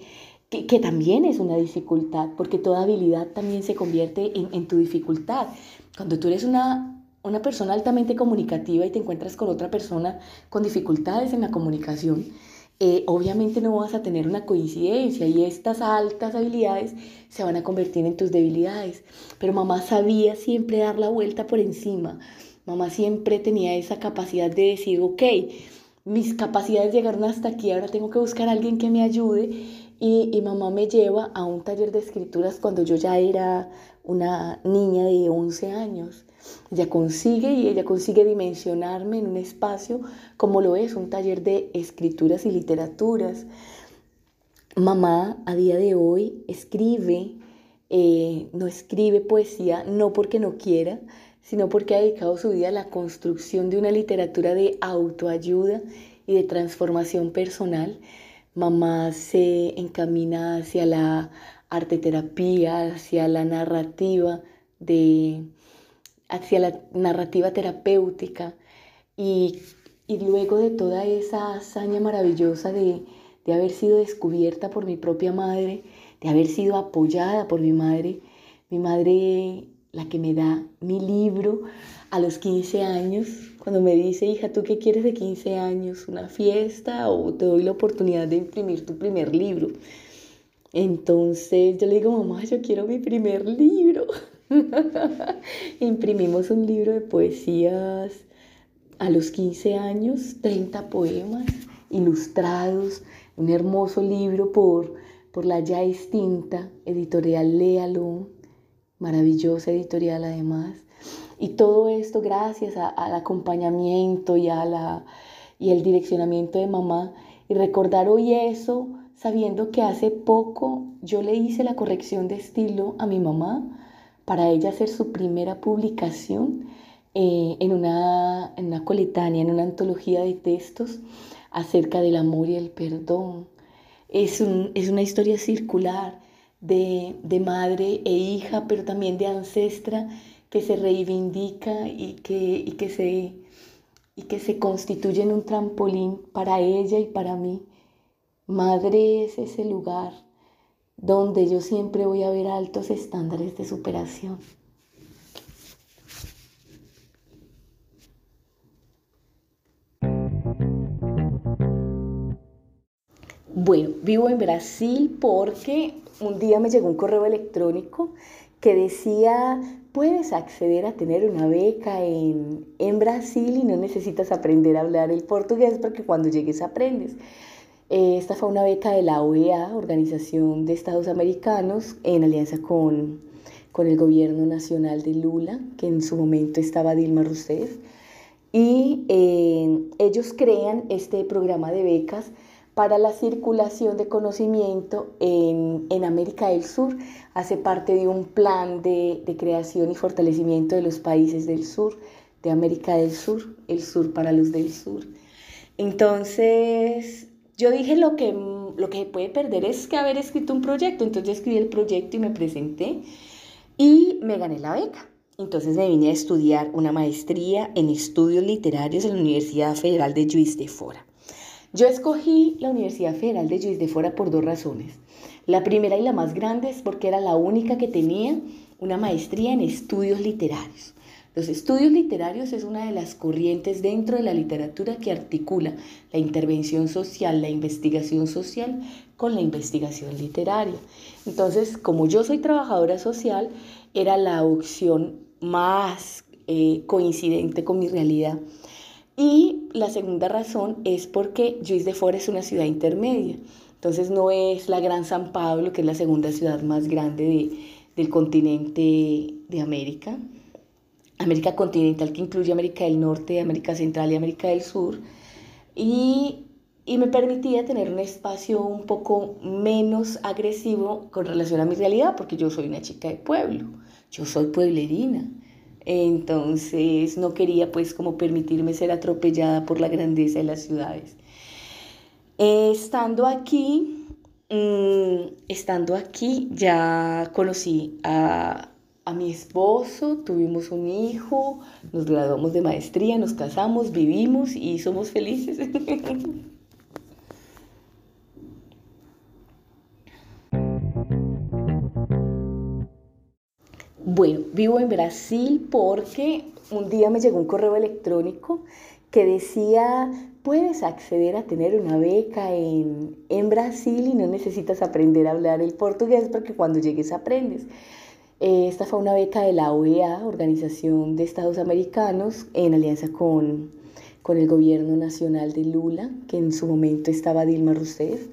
que, también es una dificultad, porque toda habilidad también se convierte en, en tu dificultad. Cuando tú eres una una persona altamente comunicativa y te encuentras con otra persona con dificultades en la comunicación, eh, obviamente no vas a tener una coincidencia y estas altas habilidades se van a convertir en tus debilidades. Pero mamá sabía siempre dar la vuelta por encima. Mamá siempre tenía esa capacidad de decir, ok, mis capacidades llegaron hasta aquí, ahora tengo que buscar a alguien que me ayude. Y, mamá me lleva a un taller de escrituras cuando yo ya era una niña de 11 años. Ella consigue y ella consigue dimensionarme en un espacio como lo es un taller de escrituras y literaturas. Mamá a día de hoy escribe, eh, no escribe poesía, no porque no quiera, sino porque ha dedicado su vida a la construcción de una literatura de autoayuda y de transformación personal. Mamá se encamina hacia la arteterapia, hacia la narrativa de hacia la narrativa terapéutica y, luego de toda esa hazaña maravillosa de, de haber sido descubierta por mi propia madre, de haber sido apoyada por mi madre, mi madre la que me da mi libro a los 15 años, cuando me dice, hija, ¿tú qué quieres de 15 años? ¿Una fiesta o te doy la oportunidad de imprimir tu primer libro? Entonces yo le digo, mamá, yo quiero mi primer libro. *laughs* *laughs* Imprimimos un libro de poesías a los 15 años, 30 poemas ilustrados, un hermoso libro por, por la ya extinta editorial Léalo, maravillosa editorial además. Y todo esto gracias al acompañamiento y, a la, y el direccionamiento de mamá. Y recordar hoy eso sabiendo que hace poco yo le hice la corrección de estilo a mi mamá para ella hacer su primera publicación eh, en, una, en una coletánea, en una antología de textos acerca del amor y el perdón. Es, es una historia circular de, de, madre e hija, pero también de ancestra que se reivindica y que, y que, se, y que se constituye en un trampolín para ella y para mí. Madre es ese lugar donde yo siempre voy a ver altos estándares de superación. Bueno, vivo en Brasil porque un día me llegó un correo electrónico que decía, puedes acceder a tener una beca en, en, Brasil y no necesitas aprender a hablar el portugués porque cuando llegues aprendes. Eh, esta fue una beca de la OEA, Organización de Estados Americanos, en alianza con, con el gobierno nacional de Lula, que en su momento estaba Dilma Rousseff. Y eh, ellos crean este programa de becas para la circulación de conocimiento en, en, América del Sur. Hace parte de un plan de, de, creación y fortalecimiento de los países del sur, de América del Sur, el sur para los del sur. Entonces, yo dije lo que, lo que puede perder es que haber escrito un proyecto. Entonces escribí el proyecto y me presenté y me gané la beca. Entonces me vine a estudiar una maestría en estudios literarios en la Universidad Federal de Juiz de Fora. Yo escogí la Universidad Federal de Juiz de Fora por dos razones. La primera y la más grande es porque era la única que tenía una maestría en estudios literarios. Los estudios literarios es una de las corrientes dentro de la literatura que articula la intervención social, la investigación social con la investigación literaria. Entonces, como yo soy trabajadora social, era la opción más eh, coincidente con mi realidad. Y la segunda razón es porque Juiz de Fora es una ciudad intermedia. Entonces no es la Gran San Pablo, que es la segunda ciudad más grande del continente de América. América continental, que incluye América del Norte, América Central y América del Sur. Y, y me permitía tener un espacio un poco menos agresivo con relación a mi realidad, porque yo soy una chica de pueblo, yo soy pueblerina. Entonces no quería pues como permitirme ser atropellada por la grandeza de las ciudades. estando aquí, mm, estando aquí ya conocí a, a mi esposo, tuvimos un hijo, nos graduamos de maestría, nos casamos, vivimos y somos felices. *laughs* Bueno, vivo en Brasil porque un día me llegó un correo electrónico que decía, puedes acceder a tener una beca en, en, Brasil y no necesitas aprender a hablar el portugués porque cuando llegues aprendes. Eh, esta fue una beca de la OEA, Organización de Estados Americanos, en alianza con, con el gobierno nacional de Lula, que en su momento estaba Dilma Rousseff.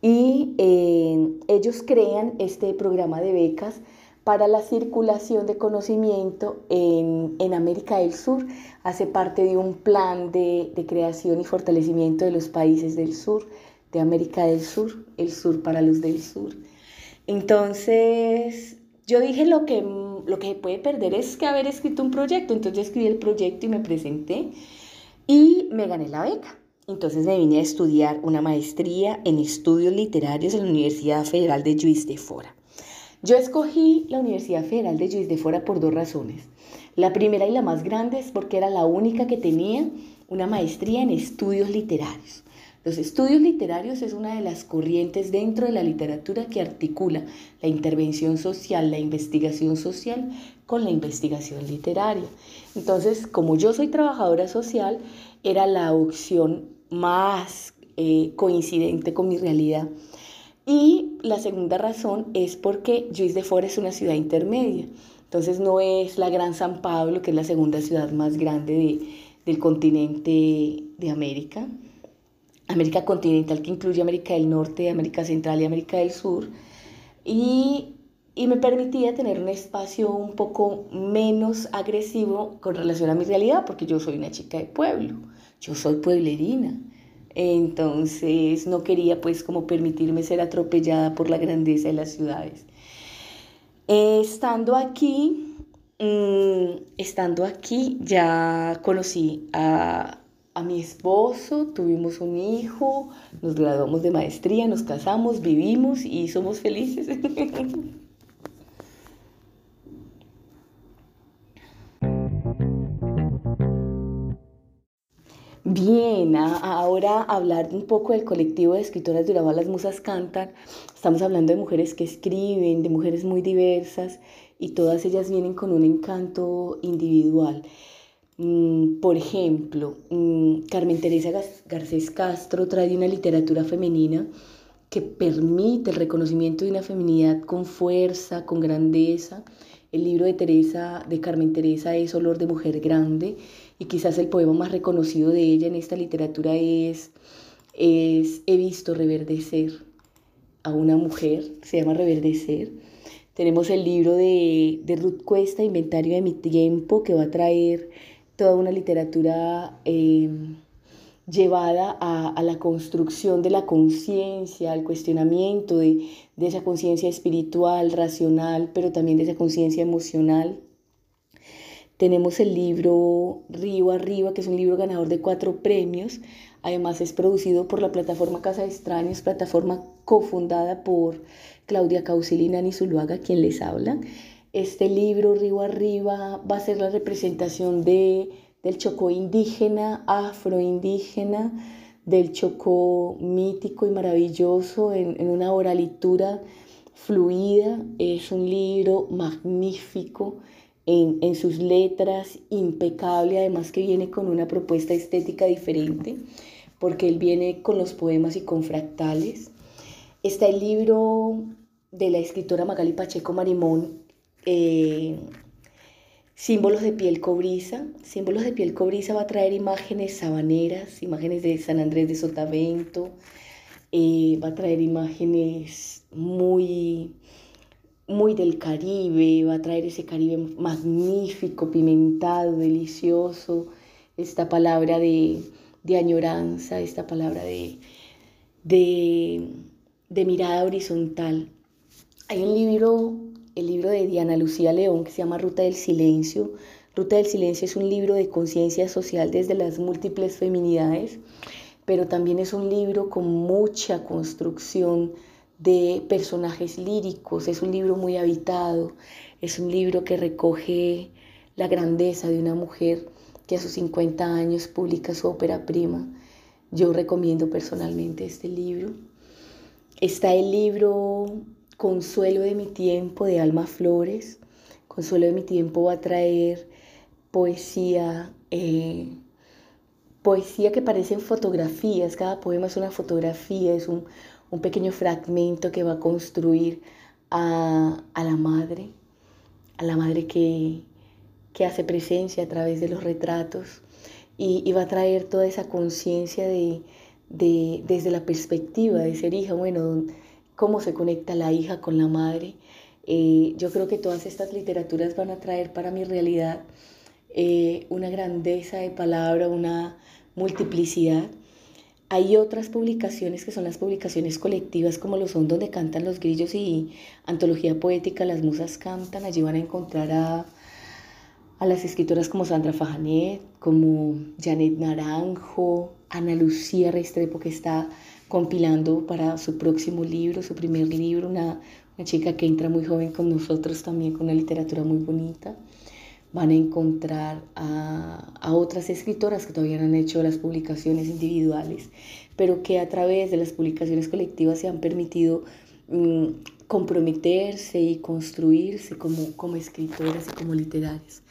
Y eh, ellos crean este programa de becas para la circulación de conocimiento en, en, América del Sur. Hace parte de un plan de, de, creación y fortalecimiento de los países del sur, de América del Sur, el sur para los del sur. Entonces, yo dije lo que, lo que puede perder es que haber escrito un proyecto. Entonces yo escribí el proyecto y me presenté y me gané la beca. Entonces me vine a estudiar una maestría en estudios literarios en la Universidad Federal de Juiz de Fora. Yo escogí la Universidad Federal de Juiz de Fora por dos razones. La primera y la más grande es porque era la única que tenía una maestría en estudios literarios. Los estudios literarios es una de las corrientes dentro de la literatura que articula la intervención social, la investigación social con la investigación literaria. Entonces, como yo soy trabajadora social, era la opción más eh, coincidente con mi realidad. Y la segunda razón es porque Juiz de Fora es una ciudad intermedia. Entonces no es la Gran San Pablo, que es la segunda ciudad más grande del continente de América. América continental que incluye América del Norte, América Central y América del Sur. Y, y me permitía tener un espacio un poco menos agresivo con relación a mi realidad, porque yo soy una chica de pueblo, yo soy pueblerina. Entonces no quería pues como permitirme ser atropellada por la grandeza de las ciudades. estando aquí, mm, estando aquí ya conocí a, a mi esposo, tuvimos un hijo, nos graduamos de maestría, nos casamos, vivimos y somos felices. *laughs* Bien, ahora hablar un poco del colectivo de escritoras de Las Musas Cantan. Estamos hablando de mujeres que escriben, de mujeres muy diversas y todas ellas vienen con un encanto individual. Mm, por ejemplo, mm, Carmen Teresa Garcés Castro trae una literatura femenina que permite el reconocimiento de una feminidad con fuerza, con grandeza. El libro de Teresa, de Carmen Teresa es Olor de Mujer Grande y quizás el poema más reconocido de ella en esta literatura es, es He visto reverdecer a una mujer, se llama Reverdecer. Tenemos el libro de, de Ruth Cuesta, Inventario de mi tiempo, que va a traer toda una literatura eh, llevada a, la construcción de la conciencia, al cuestionamiento de, de esa conciencia espiritual, racional, pero también de esa conciencia emocional. Tenemos el libro Río Arriba, que es un libro ganador de cuatro premios. Además es producido por la plataforma Casa de Extraños, plataforma cofundada por Claudia Causilina Nizuluaga, quien les habla. Este libro Río Arriba va a ser la representación de, del Chocó indígena, afroindígena, del Chocó mítico y maravilloso en, en una oralitura fluida. Es un libro magnífico en, sus letras, impecable, además que viene con una propuesta estética diferente, porque él viene con los poemas y con fractales. Está el libro de la escritora Magali Pacheco Marimón, eh, Símbolos de piel cobriza. Símbolos de piel cobriza va a traer imágenes sabaneras, imágenes de San Andrés de Sotavento, eh, va a traer imágenes muy muy del Caribe, va a traer ese Caribe magnífico, pimentado, delicioso, esta palabra de, añoranza, esta palabra de, de, mirada horizontal. Hay un libro, el libro de Diana Lucía León, que se llama Ruta del Silencio. Ruta del Silencio es un libro de conciencia social desde las múltiples feminidades, pero también es un libro con mucha construcción de personajes líricos. Es un libro muy habitado, es un libro que recoge la grandeza de una mujer que a sus 50 años publica su ópera prima. Yo recomiendo personalmente este libro. Está el libro Consuelo de mi tiempo de Alma Flores. Consuelo de mi tiempo va a traer poesía, eh, poesía que parecen fotografías. Cada poema es una fotografía, es un, un pequeño fragmento que va a construir a, la madre, a la madre que, hace presencia a través de los retratos y, va a traer toda esa conciencia de, desde la perspectiva de ser hija, bueno, cómo se conecta la hija con la madre. Eh, yo creo que todas estas literaturas van a traer para mi realidad eh, una grandeza de palabra, una multiplicidad hay otras publicaciones que son las publicaciones colectivas, como lo son Donde Cantan los Grillos y Antología Poética Las Musas Cantan. Allí van a encontrar a, a las escritoras como Sandra Fajanet, como Janet Naranjo, Ana Lucía Restrepo, que está compilando para su próximo libro, su primer libro, una, una chica que entra muy joven con nosotros también, con una literatura muy bonita. van a encontrar a, otras escritoras que todavía no han hecho las publicaciones individuales, pero que a través de las publicaciones colectivas se han permitido mm, comprometerse y construirse como, como escritoras y como literarias.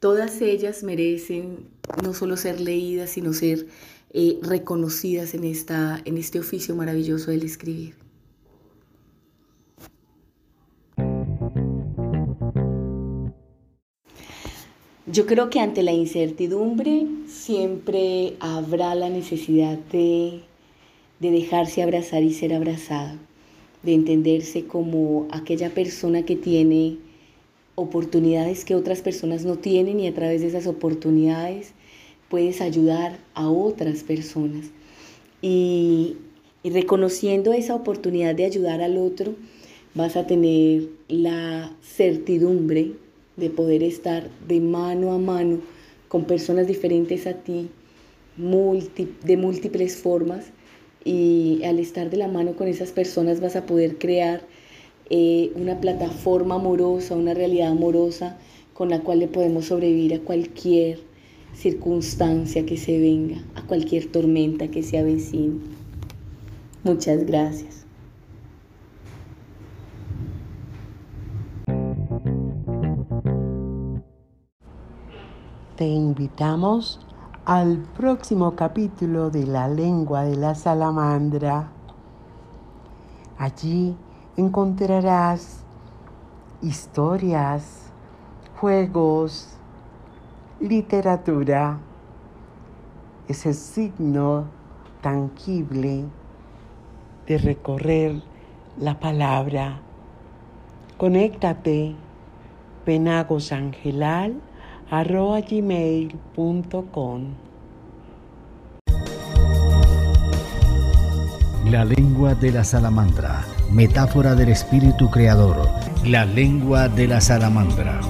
Todas ellas merecen no solo ser leídas, sino ser eh, reconocidas en, esta, en este oficio maravilloso del escribir. Yo creo que ante la incertidumbre siempre habrá la necesidad de, de dejarse abrazar y ser abrazado, de entenderse como aquella persona que tiene oportunidades que otras personas no tienen y a través de esas oportunidades puedes ayudar a otras personas. Y, reconociendo esa oportunidad de ayudar al otro, vas a tener la certidumbre de poder estar de mano a mano con personas diferentes a ti, de múltiples formas, y al estar de la mano con esas personas vas a poder crear eh, una plataforma amorosa, una realidad amorosa con la cual le podemos sobrevivir a cualquier circunstancia que se venga, a cualquier tormenta que se avecine. Muchas gracias. Te invitamos al próximo capítulo de La lengua de la salamandra. Allí encontrarás historias, juegos, literatura, ese signo tangible de recorrer la palabra. Conéctate, penagosangelal arroba gmail.com. La lengua de la salamandra, metáfora del espíritu creador, la lengua de la salamandra.